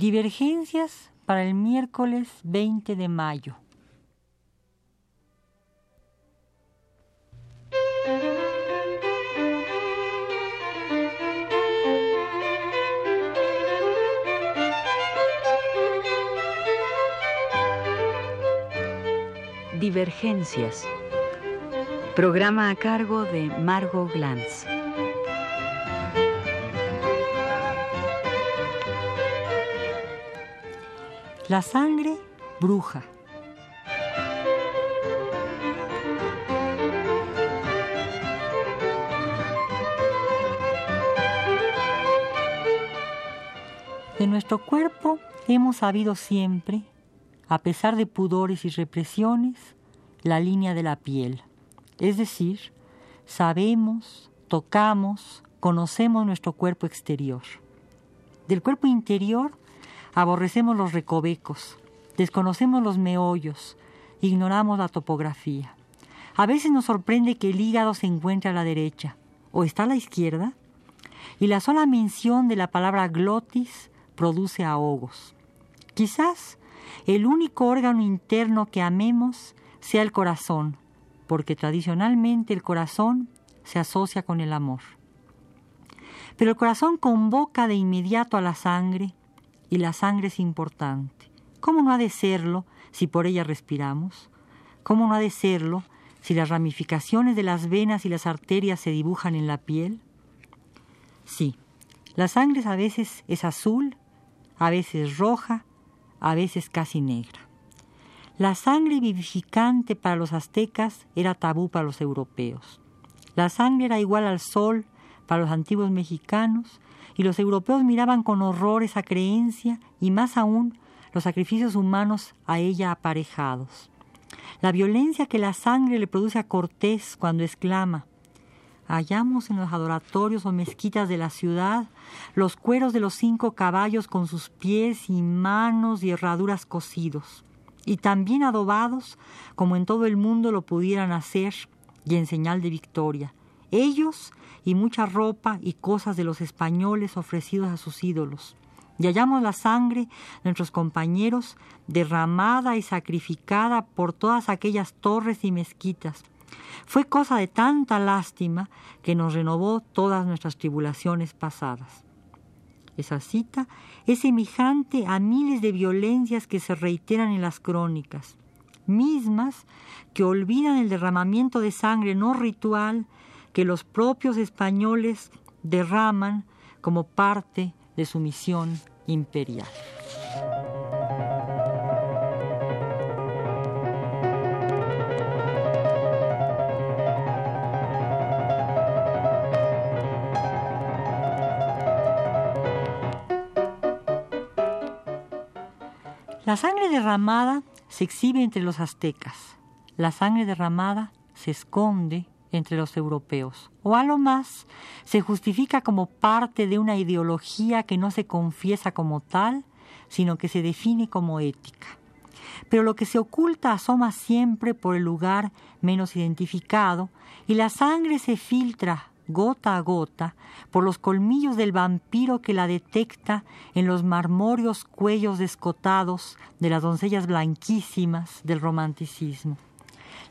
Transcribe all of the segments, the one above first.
Divergencias para el miércoles 20 de mayo. Divergencias. Programa a cargo de Margot Glantz. La sangre bruja. De nuestro cuerpo hemos sabido siempre, a pesar de pudores y represiones, la línea de la piel. Es decir, sabemos, tocamos, conocemos nuestro cuerpo exterior. Del cuerpo interior aborrecemos los recovecos, desconocemos los meollos, ignoramos la topografía. A veces nos sorprende que el hígado se encuentre a la derecha o está a la izquierda y la sola mención de la palabra glotis produce ahogos. Quizás el único órgano interno que amemos sea el corazón, porque tradicionalmente el corazón se asocia con el amor. Pero el corazón convoca de inmediato a la sangre y la sangre es importante. ¿Cómo no ha de serlo si por ella respiramos? ¿Cómo no ha de serlo si las ramificaciones de las venas y las arterias se dibujan en la piel? Sí, la sangre a veces es azul a veces roja, a veces casi negra. La sangre vivificante para los aztecas era tabú para los europeos. La sangre era igual al sol para los antiguos mexicanos y los europeos miraban con horror esa creencia y más aún los sacrificios humanos a ella aparejados. La violencia que la sangre le produce a Cortés cuando exclama hallamos en los adoratorios o mezquitas de la ciudad los cueros de los cinco caballos con sus pies y manos y herraduras cosidos, y también adobados como en todo el mundo lo pudieran hacer, y en señal de victoria. Ellos y mucha ropa y cosas de los españoles ofrecidos a sus ídolos. Y hallamos la sangre de nuestros compañeros derramada y sacrificada por todas aquellas torres y mezquitas, fue cosa de tanta lástima que nos renovó todas nuestras tribulaciones pasadas. Esa cita es semejante a miles de violencias que se reiteran en las crónicas, mismas que olvidan el derramamiento de sangre no ritual que los propios españoles derraman como parte de su misión imperial. La sangre derramada se exhibe entre los aztecas. La sangre derramada se esconde entre los europeos. O a lo más se justifica como parte de una ideología que no se confiesa como tal, sino que se define como ética. Pero lo que se oculta asoma siempre por el lugar menos identificado y la sangre se filtra gota a gota, por los colmillos del vampiro que la detecta en los marmóreos cuellos descotados de las doncellas blanquísimas del romanticismo.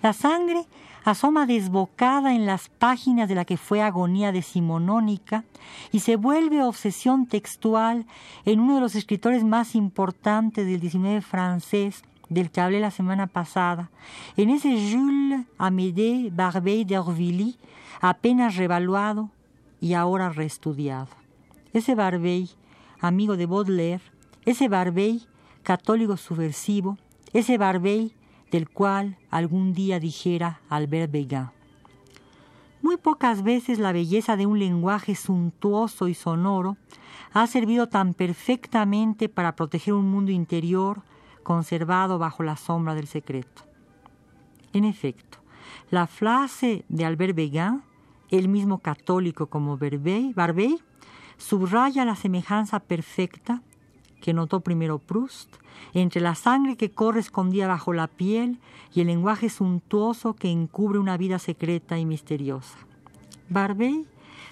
La sangre asoma desbocada en las páginas de la que fue agonía decimonónica y se vuelve obsesión textual en uno de los escritores más importantes del XIX francés, del que hablé la semana pasada, en ese Jules Amédée Barbey d'Orvilly, apenas revaluado y ahora reestudiado. Ese Barbey, amigo de Baudelaire, ese Barbey, católico subversivo, ese Barbey del cual algún día dijera Albert Beguin. Muy pocas veces la belleza de un lenguaje suntuoso y sonoro ha servido tan perfectamente para proteger un mundo interior conservado bajo la sombra del secreto. En efecto, la frase de Albert Beguin el mismo católico como Barbey subraya la semejanza perfecta que notó primero Proust entre la sangre que corre escondida bajo la piel y el lenguaje suntuoso que encubre una vida secreta y misteriosa. Barbey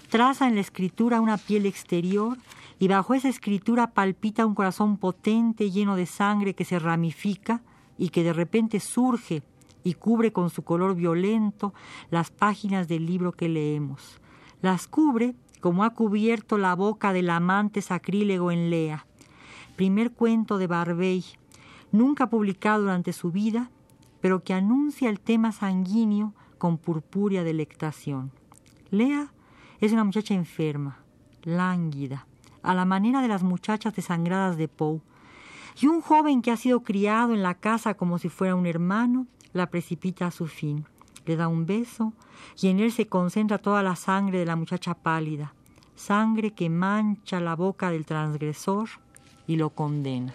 traza en la escritura una piel exterior y bajo esa escritura palpita un corazón potente lleno de sangre que se ramifica y que de repente surge y cubre con su color violento las páginas del libro que leemos. Las cubre como ha cubierto la boca del amante sacrílego en Lea. Primer cuento de Barbey, nunca publicado durante su vida, pero que anuncia el tema sanguíneo con purpúrea delectación. Lea es una muchacha enferma, lánguida, a la manera de las muchachas desangradas de Poe, y un joven que ha sido criado en la casa como si fuera un hermano, la precipita a su fin. Le da un beso y en él se concentra toda la sangre de la muchacha pálida, sangre que mancha la boca del transgresor y lo condena.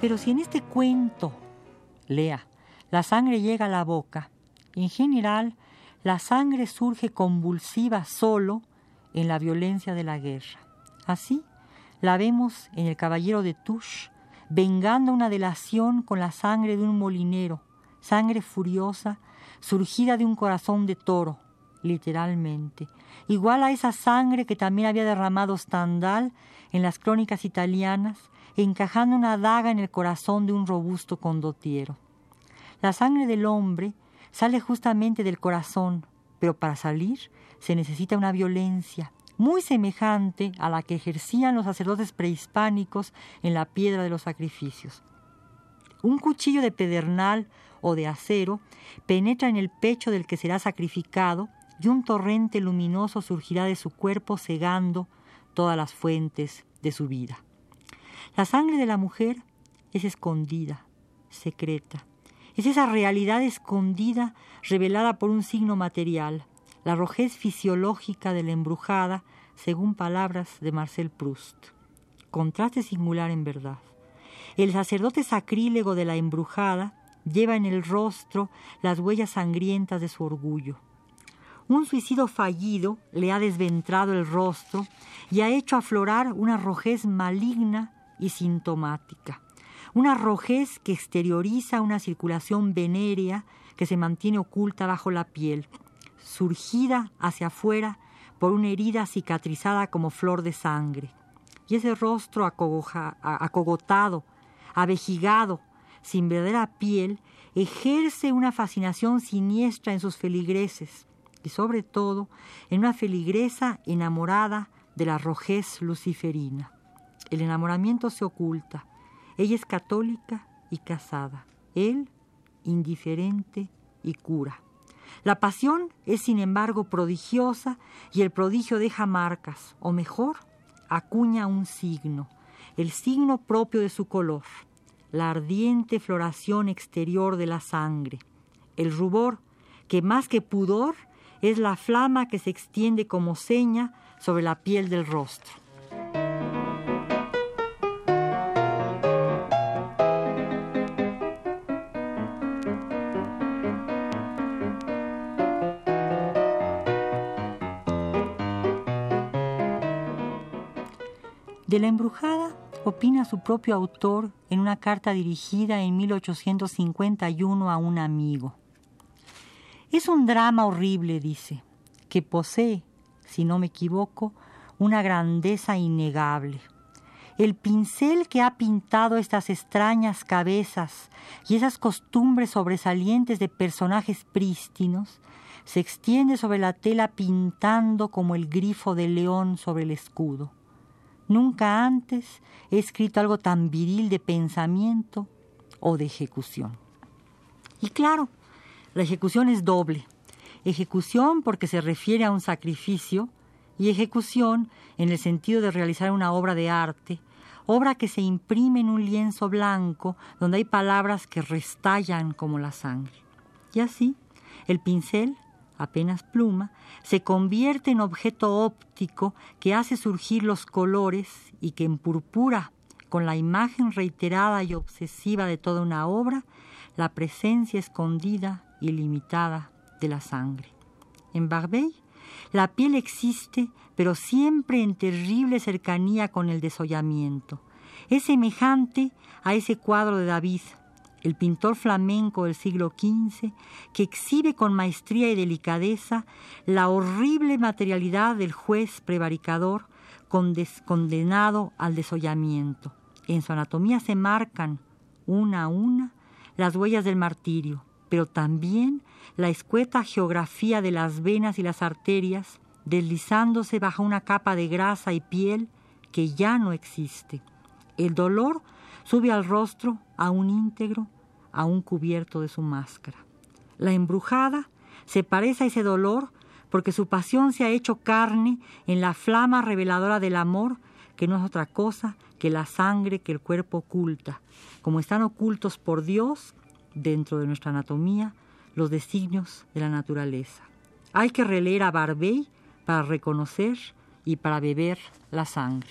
Pero si en este cuento, lea, la sangre llega a la boca, en general la sangre surge convulsiva solo en la violencia de la guerra. Así la vemos en el Caballero de Touche, vengando una delación con la sangre de un molinero, sangre furiosa, surgida de un corazón de toro, literalmente, igual a esa sangre que también había derramado Stendhal en las crónicas italianas, encajando una daga en el corazón de un robusto condottiero. La sangre del hombre sale justamente del corazón, pero para salir se necesita una violencia muy semejante a la que ejercían los sacerdotes prehispánicos en la piedra de los sacrificios. Un cuchillo de pedernal o de acero penetra en el pecho del que será sacrificado y un torrente luminoso surgirá de su cuerpo cegando todas las fuentes de su vida. La sangre de la mujer es escondida, secreta. Es esa realidad escondida revelada por un signo material, la rojez fisiológica de la embrujada, según palabras de Marcel Proust. Contraste singular en verdad. El sacerdote sacrílego de la embrujada lleva en el rostro las huellas sangrientas de su orgullo. Un suicidio fallido le ha desventrado el rostro y ha hecho aflorar una rojez maligna y sintomática. Una rojez que exterioriza una circulación venérea que se mantiene oculta bajo la piel, surgida hacia afuera por una herida cicatrizada como flor de sangre. Y ese rostro acogotado, avejigado, sin verdadera piel, ejerce una fascinación siniestra en sus feligreses y sobre todo en una feligresa enamorada de la rojez luciferina. El enamoramiento se oculta. Ella es católica y casada. Él indiferente y cura. La pasión es sin embargo prodigiosa y el prodigio deja marcas, o mejor, acuña un signo, el signo propio de su color, la ardiente floración exterior de la sangre, el rubor que más que pudor es la flama que se extiende como seña sobre la piel del rostro. De la embrujada opina su propio autor en una carta dirigida en 1851 a un amigo. Es un drama horrible, dice, que posee, si no me equivoco, una grandeza innegable. El pincel que ha pintado estas extrañas cabezas y esas costumbres sobresalientes de personajes prístinos se extiende sobre la tela pintando como el grifo de león sobre el escudo. Nunca antes he escrito algo tan viril de pensamiento o de ejecución. Y claro, la ejecución es doble. Ejecución porque se refiere a un sacrificio y ejecución en el sentido de realizar una obra de arte, obra que se imprime en un lienzo blanco donde hay palabras que restallan como la sangre. Y así, el pincel apenas pluma, se convierte en objeto óptico que hace surgir los colores y que empurpura con la imagen reiterada y obsesiva de toda una obra la presencia escondida y limitada de la sangre. En Barbey la piel existe, pero siempre en terrible cercanía con el desollamiento. Es semejante a ese cuadro de David, el pintor flamenco del siglo XV, que exhibe con maestría y delicadeza la horrible materialidad del juez prevaricador condenado al desollamiento. En su anatomía se marcan, una a una, las huellas del martirio, pero también la escueta geografía de las venas y las arterias, deslizándose bajo una capa de grasa y piel que ya no existe. El dolor sube al rostro aún íntegro, aún cubierto de su máscara. La embrujada se parece a ese dolor porque su pasión se ha hecho carne en la flama reveladora del amor, que no es otra cosa que la sangre que el cuerpo oculta, como están ocultos por Dios dentro de nuestra anatomía los designios de la naturaleza. Hay que releer a Barbey para reconocer y para beber la sangre.